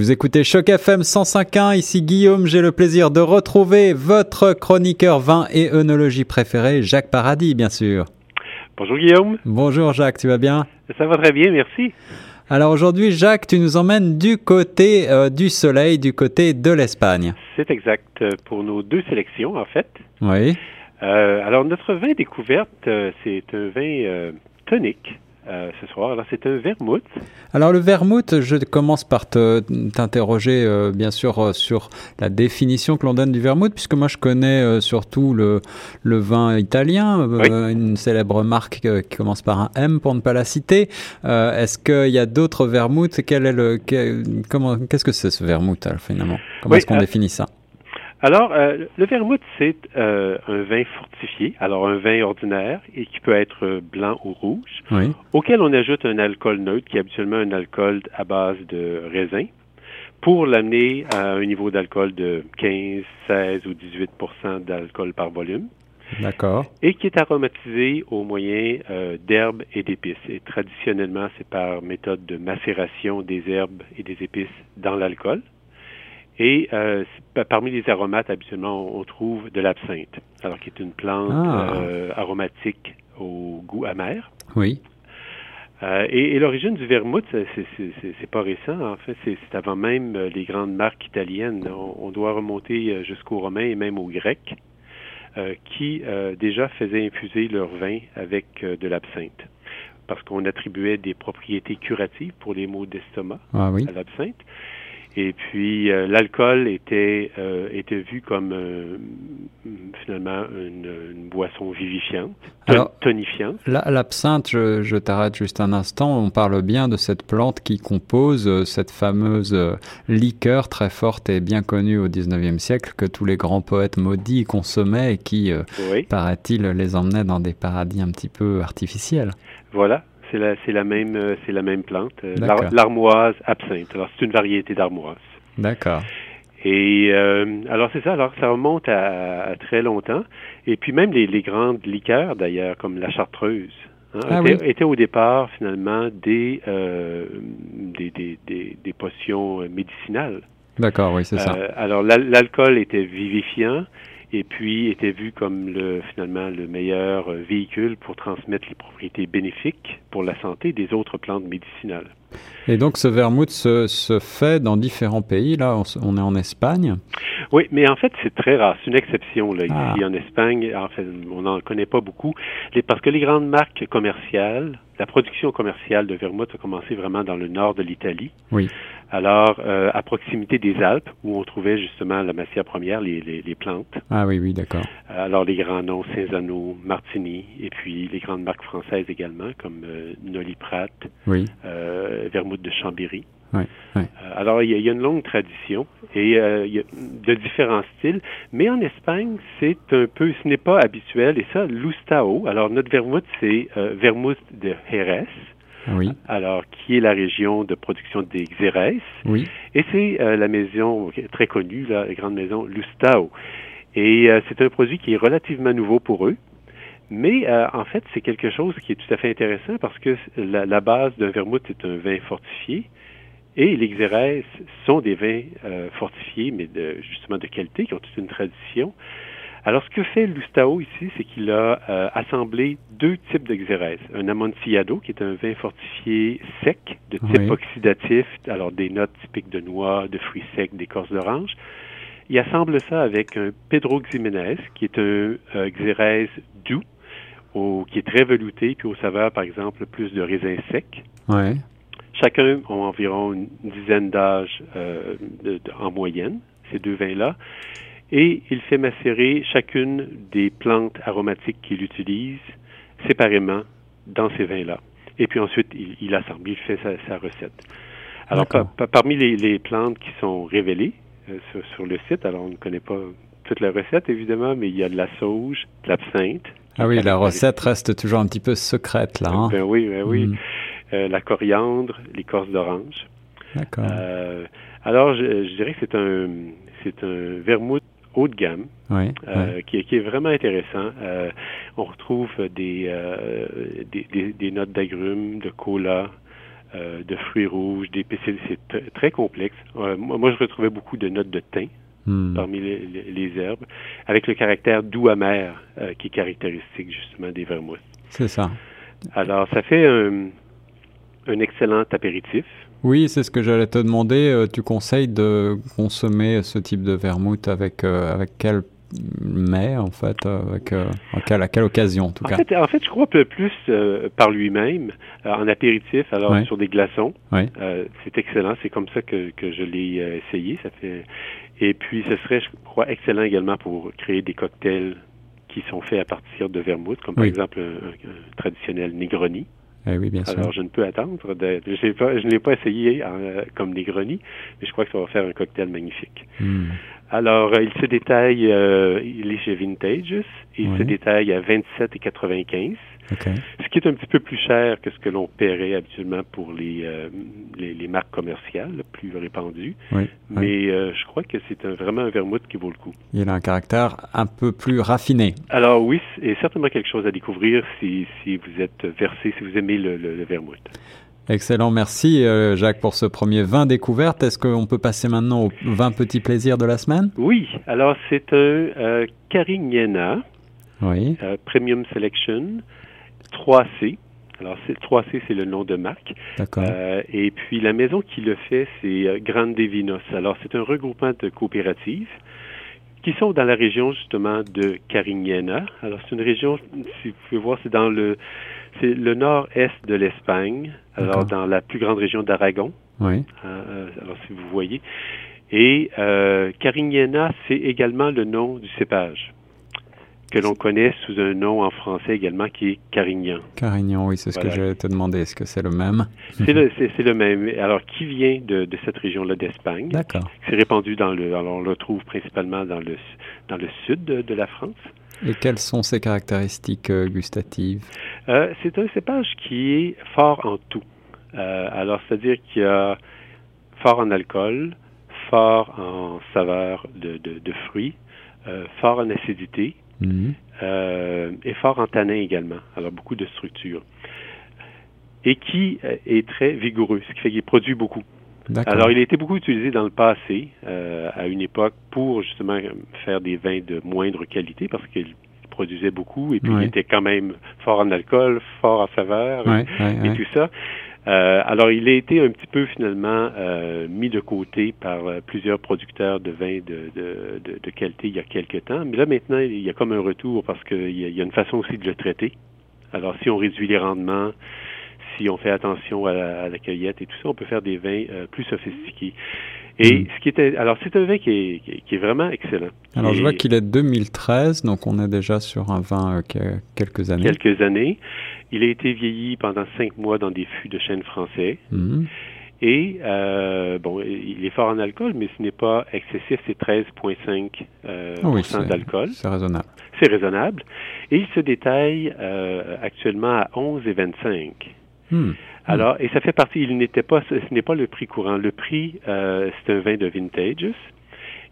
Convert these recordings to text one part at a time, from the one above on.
Vous écoutez Choc FM 105.1, ici Guillaume, j'ai le plaisir de retrouver votre chroniqueur vin et œnologie préféré, Jacques Paradis, bien sûr. Bonjour Guillaume. Bonjour Jacques, tu vas bien? Ça va très bien, merci. Alors aujourd'hui, Jacques, tu nous emmènes du côté euh, du soleil, du côté de l'Espagne. C'est exact euh, pour nos deux sélections, en fait. Oui. Euh, alors notre vin découverte, c'est un vin euh, tonique. Euh, ce soir. Alors, c'est un vermouth. Alors, le vermouth, je commence par te, t'interroger, euh, bien sûr, euh, sur la définition que l'on donne du vermouth, puisque moi, je connais euh, surtout le, le vin italien, Oui. une célèbre marque qui commence par un M, pour ne pas la citer. Est-ce qu'il y a d'autres vermouths? Quel est le, quel- comment, qu'est-ce que c'est ce vermouth, alors, finalement? Comment Oui, est-ce qu'on définit ça? Alors, euh, le vermouth, c'est euh, un vin fortifié, alors un vin ordinaire, et qui peut être blanc ou rouge, Oui. auquel on ajoute un alcool neutre, qui est habituellement un alcool à base de raisin, pour l'amener à un niveau d'alcool de 15, 16 ou 18% d'alcool par volume. D'accord. et qui est aromatisé au moyen euh, d'herbes et d'épices. Et traditionnellement, c'est par méthode de macération des herbes et des épices dans l'alcool. Et euh, parmi les aromates, habituellement, on, on trouve de l'absinthe, alors qui est une plante Ah. euh, aromatique au goût amer. Oui. Euh, et et l'origine du vermouth, c'est- pas récent. En fait, c'est avant même les grandes marques italiennes. On, on doit remonter jusqu'aux Romains et même aux Grecs, qui déjà faisaient infuser leur vin avec de l'absinthe, parce qu'on attribuait des propriétés curatives pour les maux d'estomac Ah oui. à l'absinthe. Et puis euh, l'alcool était euh, était vu comme euh, finalement une, une boisson vivifiante, ton- Alors- tonifiante. L'absinthe, je, je t'arrête juste un instant. On parle bien de cette plante qui compose cette fameuse liqueur très forte et bien connue au 19e siècle que tous les grands poètes maudits consommaient et qui, Oui. paraît-il, les emmenait dans des paradis un petit peu artificiels. Voilà, c'est la, c'est la même, euh, c'est la même plante, euh, l'armoise absinthe. Alors c'est une variété d'armoise. D'accord. Et euh, alors c'est ça. Alors ça remonte à, à très longtemps. Et puis même les, les grandes liqueurs d'ailleurs, comme la chartreuse, hein, Ah étaient, oui. étaient au départ finalement des euh, des, des, des, des potions médicinales. D'accord, oui, c'est ça. Euh, alors l'al- l'alcool était vivifiant et puis était vu comme le finalement le meilleur euh, véhicule pour transmettre les propriétés bénéfiques pour la santé des autres plantes médicinales. Et donc, ce vermouth se, se fait dans différents pays. Là, on, est en Espagne. Oui, mais en fait, c'est très rare. C'est une exception là, ici Ah. en Espagne. En fait, on n'en connaît pas beaucoup. Parce que les grandes marques commerciales, la production commerciale de vermouth a commencé vraiment dans le nord de l'Italie. Oui. Alors, euh, à proximité des Alpes, où on trouvait justement la matière première, les, les, les plantes. Ah oui, oui, d'accord. Alors, les grands noms, Cinzano, Martini, et puis les grandes marques françaises également, comme euh, Noli Prat, Oui, euh, Vermouth de Chambéry. oui, oui. Euh, alors, il y, a, il y a une longue tradition et euh, il y a de différents styles, mais en Espagne, c'est un peu, ce n'est pas habituel, et ça, l'Ustao. Alors, notre vermouth, c'est euh, vermouth de Jerez, Oui, alors, qui est la région de production des Xérès, oui. et c'est euh, la maison très connue, la grande maison Lustao. Et euh, c'est un produit qui est relativement nouveau pour eux. Mais euh, en fait, c'est quelque chose qui est tout à fait intéressant parce que la, la base d'un vermouth est un vin fortifié et les Xérès sont des vins fortifiés, mais de, justement de qualité, qui ont toute une tradition. Alors, ce que fait Lustao ici, c'est qu'il a euh, assemblé deux types de Xérès. Un Amontillado, qui est un vin fortifié sec, de type Oui. oxydatif, alors des notes typiques de noix, de fruits secs, d'écorce d'orange. Il assemble ça avec un Pedro Ximénez, qui est un euh, Xérès doux, au- qui est très velouté, puis au saveur, par exemple, plus de raisins secs. Ouais. Chacun ont environ une dizaine d'âges euh, en moyenne, ces deux vins-là. Et il fait macérer chacune des plantes aromatiques qu'il utilise séparément dans ces vins-là. Et puis ensuite, il, il assemble, il fait sa, sa recette. Alors, D'accord. par- par- parmi les, les plantes qui sont révélées euh, sur, sur le site, alors on ne connaît pas toute la recette, évidemment, mais il y a de la sauge, de l'absinthe. Ah oui, la recette reste toujours un petit peu secrète, là. Hein? Ben oui, ben oui. Mm. Euh, la coriandre, l'écorce d'orange. D'accord. Euh, alors, je, je dirais que c'est un, c'est un vermouth haut de gamme oui, euh, oui. qui, est- qui est vraiment intéressant. Euh, on retrouve des, euh, des, des- des notes d'agrumes, de cola, de fruits rouges, des c'est très complexe. moi, je retrouvais beaucoup de notes de thym hmm. parmi les, herbes, avec le caractère doux amer qui est caractéristique justement des vermouths. C'est ça. Alors, ça fait un, un excellent apéritif. Oui, c'est ce que j'allais te demander. Tu conseilles de consommer ce type de vermouth avec, avec quel mais en fait, euh, avec, euh, à, quelle, occasion en tout cas? fait, En fait, je crois peu plus euh, par lui-même, en apéritif, alors sur des glaçons. c'est excellent, c'est comme ça que, que je l'ai essayé. Ça fait... Et puis, ce serait, je crois, excellent également pour créer des cocktails qui sont faits à partir de vermouth, comme par exemple un, traditionnel Negroni. Eh oui, bien Alors, je ne peux attendre. je, pas, je ne l'ai pas essayé comme Negroni, mais je crois que ça va faire un cocktail magnifique. Hmm. Alors, euh, il se détaille, euh, il est chez Vintages, il se détaille à 27,95, ce qui est un petit peu plus cher que ce que l'on paierait habituellement pour les, euh, les, marques commerciales plus répandues. Mais je crois que c'est vraiment un vermouth qui vaut le coup. Il a un caractère un peu plus raffiné. Alors oui, et certainement quelque chose à découvrir si, si vous êtes versé, si vous aimez le, le vermouth. Excellent, merci euh, Jacques pour ce premier vin découverte. Est-ce qu'on peut passer maintenant au vin petit plaisir de la semaine? Oui, alors c'est un euh, Carignana oui. Euh, Premium Selection 3C. Alors 3C c'est le nom de marque. D'accord. et puis la maison qui le fait c'est Grande Vinos. Alors c'est un regroupement de coopératives qui sont dans la région justement de Carignana. Alors c'est une région, si vous pouvez voir, c'est dans le c'est le nord-est de l'Espagne, alors dans la plus grande région d'Aragon. Oui. Euh, alors si vous voyez. Et euh, Carignana, c'est également le nom du cépage que l'on connaît sous un nom en français également qui est Carignan. Carignan, oui, c'est ce que j'allais te demander. Est-ce que c'est le même? C'est le, le, même. Alors, qui vient de, de cette région-là d'Espagne? D'accord. C'est répandu dans le. Alors, on le trouve principalement dans le, dans le sud de, de la France. Et quelles sont ses caractéristiques euh, gustatives? Euh, C'est un cépage qui est fort en tout. Euh, alors, c'est-à-dire qu'il y a fort en alcool, fort en saveur de, de, fruits, fort en acidité mhm. et fort en tanin également. Alors, beaucoup de structure. Et qui est très vigoureux, ce qui fait qu'il produit beaucoup. Alors, il a été beaucoup utilisé dans le passé, euh, à une époque, pour justement faire des vins de moindre qualité, parce qu'il produisait beaucoup et puis il était quand même fort en alcool, fort en saveur et, tout ça. Euh, alors, il a été un petit peu finalement euh, mis de côté par plusieurs producteurs de vins de, de, de, qualité il y a quelques temps. Mais là, maintenant, il y a comme un retour parce qu'il y, y, a une façon aussi de le traiter. Alors, si on réduit les rendements, si on fait attention à la, cueillette et tout ça, on peut faire des vins euh, plus sophistiqués. Et mm. ce qui était, alors c'est un vin qui est, qui est, vraiment excellent. Alors je vois qu'il est 2013, donc on est déjà sur un vin euh, qui a quelques années. Quelques années. Il a été vieilli pendant cinq mois dans des fûts de chêne français. Mm. Et euh, bon, il est fort en alcool, mais ce n'est pas excessif, c'est 13,5 euh, ah d'alcool. C'est raisonnable. C'est raisonnable. Et il se détaille actuellement à 11,25. Hmm. Alors, et ça fait partie, il n'était pas, ce n'est pas le prix courant. Le prix, euh, c'est un vin de vintage.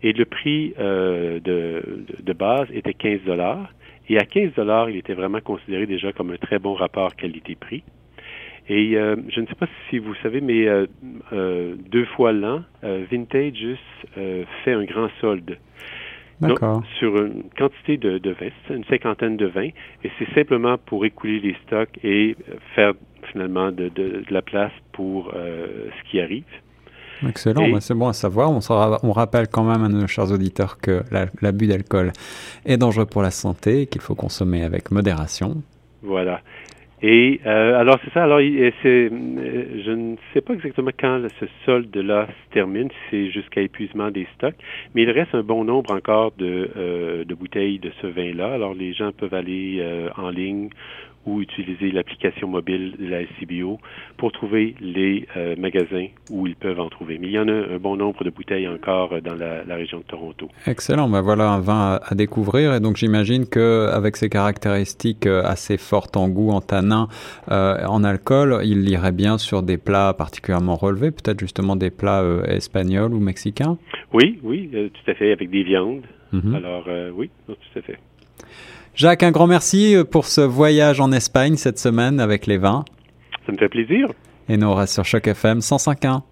Et le prix euh, de, de, base était 15 dollars. Et à 15 dollars, il était vraiment considéré déjà comme un très bon rapport qualité-prix. Et euh, je ne sais pas si vous savez, mais deux fois l'an, Vintage fait un grand solde. D'accord. sur une quantité de, de vins, une cinquantaine de vins, et c'est simplement pour écouler les stocks et faire finalement de, de, la place pour euh, ce qui arrive. Excellent, ben, c'est bon à savoir. On, on, rappelle quand même à nos chers auditeurs que l'abus d'alcool est dangereux pour la santé et qu'il faut consommer avec modération. Voilà. Et euh, alors c'est ça. Alors c'est, euh, je ne sais pas exactement quand ce solde-là se termine, si c'est jusqu'à épuisement des stocks, mais il reste un bon nombre encore de, de bouteilles de ce vin-là. Alors les gens peuvent aller en ligne ou utiliser l'application mobile de la SCBO pour trouver les euh, magasins où ils peuvent en trouver. Mais il y en a un bon nombre de bouteilles encore euh, dans la, région de Toronto. Excellent. Ben voilà un vin à, découvrir. Et donc j'imagine qu'avec ses caractéristiques euh, assez fortes en goût, en tanin, en alcool, il irait bien sur des plats particulièrement relevés, peut-être justement des plats espagnols ou mexicains? Oui, oui, tout à fait, avec des viandes. Mm-hmm. Alors oui, tout à fait. Jacques, un grand merci euh, pour ce voyage en Espagne cette semaine avec les vins. Ça me fait plaisir. Et nous on reste sur Choc FM 105.1.